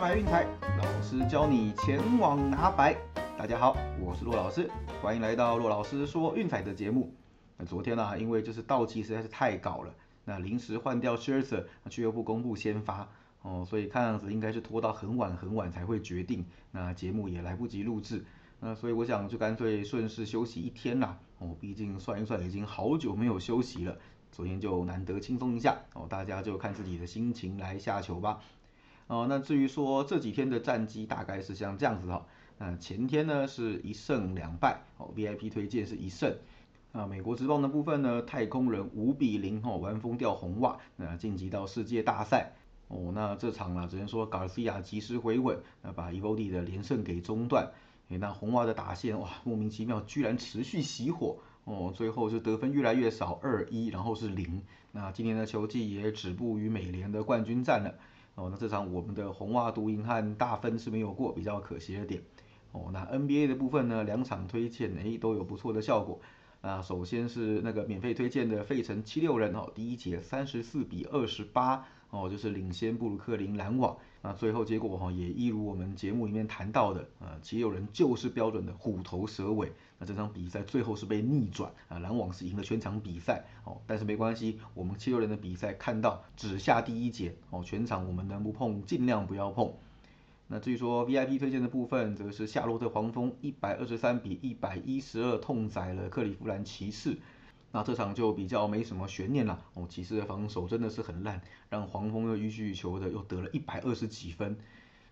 买运彩，老师教你前往拿白。大家好，我是骆老师，欢迎来到骆老师说运彩的节目。那昨天呢，因为就是道期实在是太搞了，那临时换掉 Scherzer，那却又不公布先发哦，所以看样子应该是拖到很晚很晚才会决定，那节目也来不及录制。那所以我想就干脆顺势休息一天啦。哦，毕竟算一算已经好久没有休息了，昨天就难得轻松一下哦，大家就看自己的心情来下球吧。哦，那至于说这几天的战绩大概是像这样子哈，那前天呢是一胜两败，哦，VIP 推荐是一胜，啊，美国职棒的部分呢，太空人五比零哦完封掉红袜，那晋级到世界大赛，哦，那这场呢只能说 Garcia 及时回稳，那把 e v o d 的连胜给中断，诶，那红袜的打线哇莫名其妙居然持续熄火，哦，最后就得分越来越少二一，然后是零，那今年的球季也止步于美联的冠军战了。哦，那这场我们的红袜独赢和大分是没有过，比较可惜的点。哦，那 NBA 的部分呢，两场推荐诶都有不错的效果。啊首先是那个免费推荐的费城七六人哦，第一节三十四比二十八哦，就是领先布鲁克林篮网。那最后结果哈也一如我们节目里面谈到的，呃，七六人就是标准的虎头蛇尾。那这场比赛最后是被逆转啊，篮网是赢了全场比赛哦，但是没关系，我们七六人的比赛看到只下第一节哦，全场我们能不碰尽量不要碰。那至于说 VIP 推荐的部分，则是夏洛特黄蜂一百二十三比一百一十二痛宰了克利夫兰骑士。那这场就比较没什么悬念了哦，骑士的防守真的是很烂，让黄蜂又予取予求的又得了一百二十几分。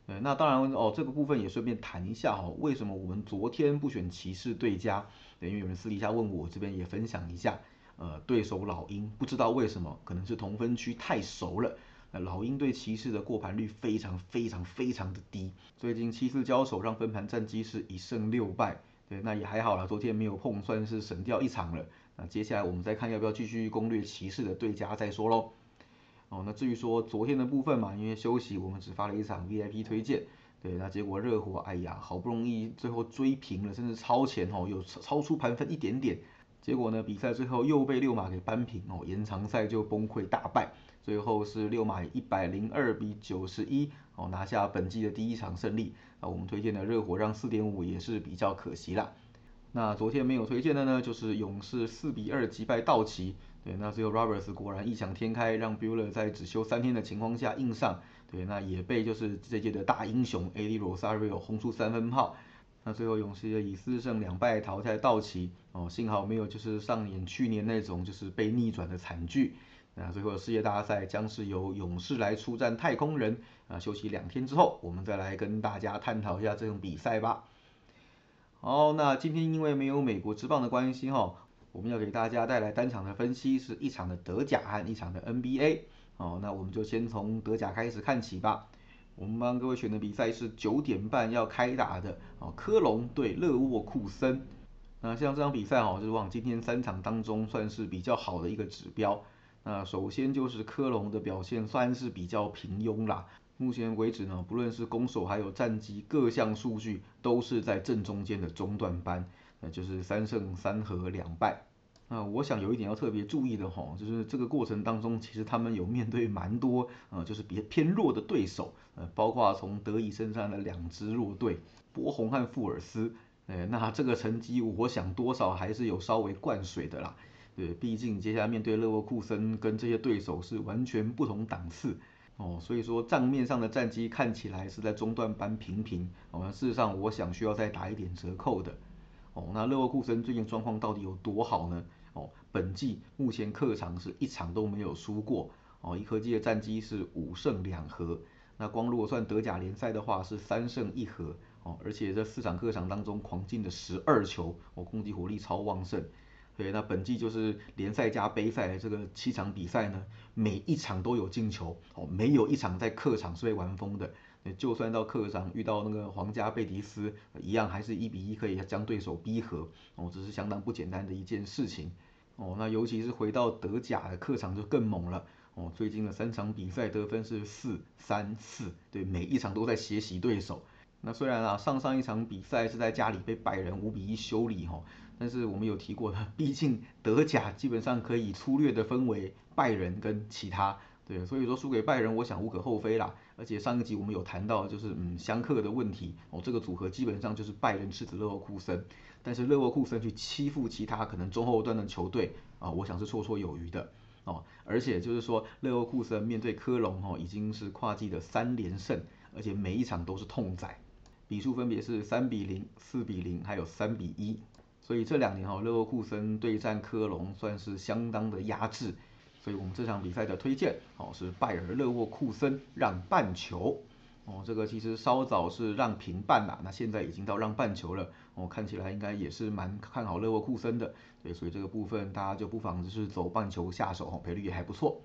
呃，那当然哦，这个部分也顺便谈一下哈，为什么我们昨天不选骑士对家？因为有人私底下问我，这边也分享一下。呃，对手老鹰不知道为什么，可能是同分区太熟了。那老鹰对骑士的过盘率非常非常非常的低，最近七次交手让分盘战绩是一胜六败，对，那也还好了，昨天没有碰，算是省掉一场了。那接下来我们再看要不要继续攻略骑士的对家再说喽。哦，那至于说昨天的部分嘛，因为休息，我们只发了一场 VIP 推荐，对，那结果热火，哎呀，好不容易最后追平了，甚至超前哦，有超出盘分一点点，结果呢，比赛最后又被六马给扳平哦，延长赛就崩溃大败。最后是六马一百零二比九十一哦拿下本季的第一场胜利啊，我们推荐的热火让四点五也是比较可惜啦。那昨天没有推荐的呢，就是勇士四比二击败道奇，对，那最后 Roberts 果然异想天开，让 Bueller 在只休三天的情况下硬上，对，那也被就是这届的大英雄 A.D. Rosario 轰出三分炮，那最后勇士以四胜两败淘汰道奇哦，幸好没有就是上演去年那种就是被逆转的惨剧。那最后世界大赛将是由勇士来出战太空人啊，休息两天之后，我们再来跟大家探讨一下这种比赛吧。好，那今天因为没有美国之棒的关系哈，我们要给大家带来单场的分析，是一场的德甲和一场的 NBA。哦，那我们就先从德甲开始看起吧。我们帮各位选的比赛是九点半要开打的哦，科隆对勒沃库森。那像这场比赛哦，就是往今天三场当中算是比较好的一个指标。那首先就是科隆的表现算是比较平庸啦。目前为止呢，不论是攻守还有战绩各项数据，都是在正中间的中段班，那就是三胜三和两败。那我想有一点要特别注意的哈，就是这个过程当中，其实他们有面对蛮多呃，就是比较偏弱的对手，呃，包括从德乙身上的两支弱队，博鸿和富尔斯。哎，那这个成绩我想多少还是有稍微灌水的啦。对，毕竟接下来面对勒沃库森跟这些对手是完全不同档次哦，所以说账面上的战绩看起来是在中段班平平哦，事实上我想需要再打一点折扣的哦。那勒沃库森最近状况到底有多好呢？哦，本季目前客场是一场都没有输过哦，一科技的战绩是五胜两和，那光如果算德甲联赛的话是三胜一和哦，而且这四场客场当中狂进的十二球哦，攻击火力超旺盛。对，那本季就是联赛加杯赛的这个七场比赛呢，每一场都有进球哦，没有一场在客场是被玩疯的。就算到客场遇到那个皇家贝蒂斯，一样还是一比一可以将对手逼和哦，这是相当不简单的一件事情哦。那尤其是回到德甲的客场就更猛了哦，最近的三场比赛得分是四三四，对，每一场都在血洗对手。那虽然啊，上上一场比赛是在家里被拜仁五比一修理哈。但是我们有提过的，毕竟德甲基本上可以粗略的分为拜仁跟其他，对，所以说输给拜仁，我想无可厚非啦。而且上一集我们有谈到，就是嗯相克的问题哦，这个组合基本上就是拜仁吃子勒沃库森，但是勒沃库森去欺负其他可能中后段的球队啊，我想是绰绰有余的哦。而且就是说勒沃库森面对科隆哦，已经是跨季的三连胜，而且每一场都是痛宰，比数分别是三比零、四比零，还有三比一。所以这两年哈，勒沃库森对战科隆算是相当的压制。所以我们这场比赛的推荐哦是拜尔勒沃库森让半球哦，这个其实稍早是让平半啦，那现在已经到让半球了哦，看起来应该也是蛮看好勒沃库森的，对，所以这个部分大家就不妨就是走半球下手哦，赔率也还不错。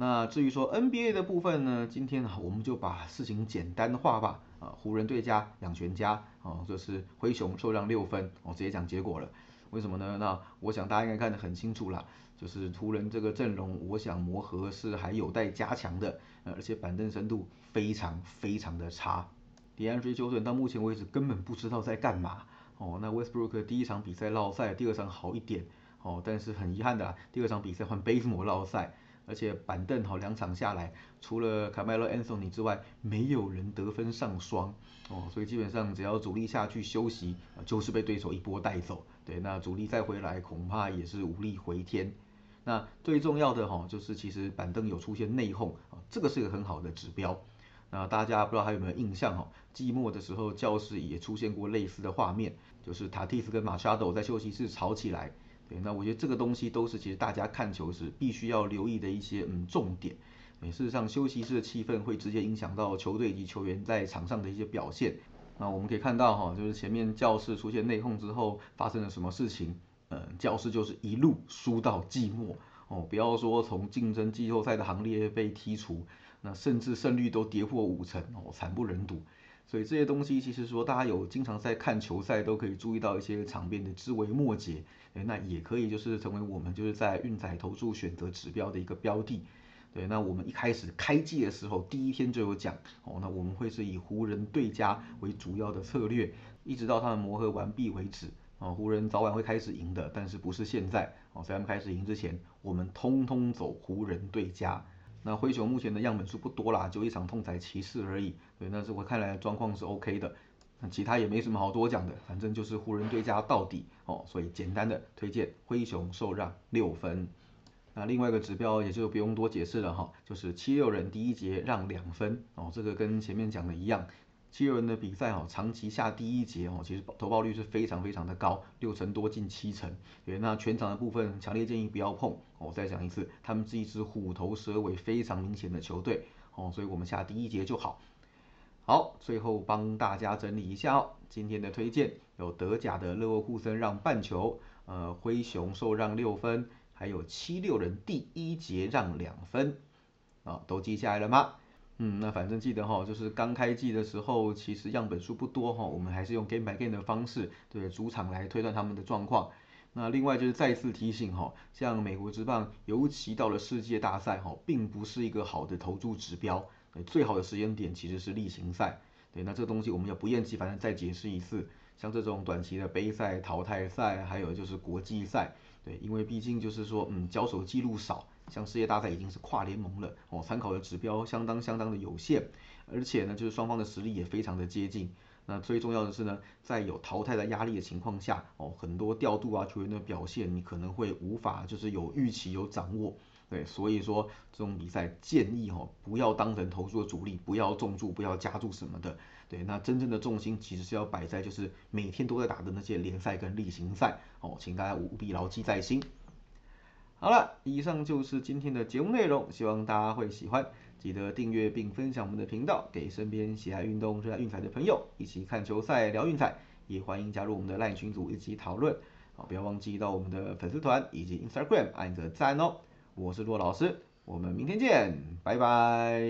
那至于说 NBA 的部分呢，今天呢我们就把事情简单化吧，啊，湖人对家两全家哦，就是灰熊受让六分哦，直接讲结果了。为什么呢？那我想大家应该看得很清楚了，就是湖人这个阵容，我想磨合是还有待加强的，而且板凳深度非常非常的差。迪安·瑞休顿到目前为止根本不知道在干嘛哦。那 Westbrook 第一场比赛落赛，第二场好一点哦，但是很遗憾的，第二场比赛换贝斯摩落赛，而且板凳好两场下来，除了卡梅罗·安东尼之外，没有人得分上双哦，所以基本上只要主力下去休息，就是被对手一波带走。对，那主力再回来恐怕也是无力回天。那最重要的哈，就是其实板凳有出现内讧啊，这个是一个很好的指标。那大家不知道还有没有印象哈？季末的时候教室也出现过类似的画面，就是塔蒂斯跟马沙斗在休息室吵起来。对，那我觉得这个东西都是其实大家看球时必须要留意的一些嗯重点。事实上，休息室的气氛会直接影响到球队以及球员在场上的一些表现。那我们可以看到哈，就是前面教室出现内讧之后发生了什么事情？嗯，教室就是一路输到季末哦，不要说从竞争季后赛的行列被剔除，那甚至胜率都跌破五成哦，惨不忍睹。所以这些东西其实说大家有经常在看球赛都可以注意到一些场边的枝微末节，那也可以就是成为我们就是在运彩投注选择指标的一个标的。对，那我们一开始开季的时候，第一天就有讲哦，那我们会是以湖人对家为主要的策略，一直到他们磨合完毕为止哦。湖人早晚会开始赢的，但是不是现在哦，在他们开始赢之前，我们通通走湖人对家。那灰熊目前的样本数不多啦，就一场痛宰骑士而已。对，那是我看来状况是 OK 的，那其他也没什么好多讲的，反正就是湖人对家到底哦，所以简单的推荐灰熊受让六分。那另外一个指标也就不用多解释了哈，就是七六人第一节让两分哦，这个跟前面讲的一样，七六人的比赛哦，长期下第一节哦，其实投报率是非常非常的高，六成多近七成。对，那全场的部分强烈建议不要碰。我再讲一次，他们是一支虎头蛇尾非常明显的球队哦，所以我们下第一节就好。好，最后帮大家整理一下哦，今天的推荐有德甲的勒沃库森让半球，呃，灰熊受让六分。还有七六人第一节让两分，啊，都记下来了吗？嗯，那反正记得哈，就是刚开季的时候，其实样本数不多哈，我们还是用 game by game 的方式，对主场来推断他们的状况。那另外就是再次提醒哈，像美国职棒，尤其到了世界大赛哈，并不是一个好的投注指标，最好的时间点其实是例行赛。对，那这个东西我们要不厌其烦的再解释一次，像这种短期的杯赛、淘汰赛，还有就是国际赛。对，因为毕竟就是说，嗯，交手记录少，像世界大赛已经是跨联盟了哦，参考的指标相当相当的有限，而且呢，就是双方的实力也非常的接近。那最重要的是呢，在有淘汰的压力的情况下，哦，很多调度啊，球员的表现你可能会无法就是有预期有掌握。对，所以说这种比赛建议哈，不要当成投注的主力，不要重注，不要加注什么的。对，那真正的重心其实是要摆在就是每天都在打的那些联赛跟例行赛哦，请大家务必牢记在心。好了，以上就是今天的节目内容，希望大家会喜欢，记得订阅并分享我们的频道，给身边喜爱运动、热爱运彩的朋友一起看球赛、聊运彩，也欢迎加入我们的 LINE 群组一起讨论。好，不要忘记到我们的粉丝团以及 Instagram 按个赞哦。我是骆老师，我们明天见，拜拜。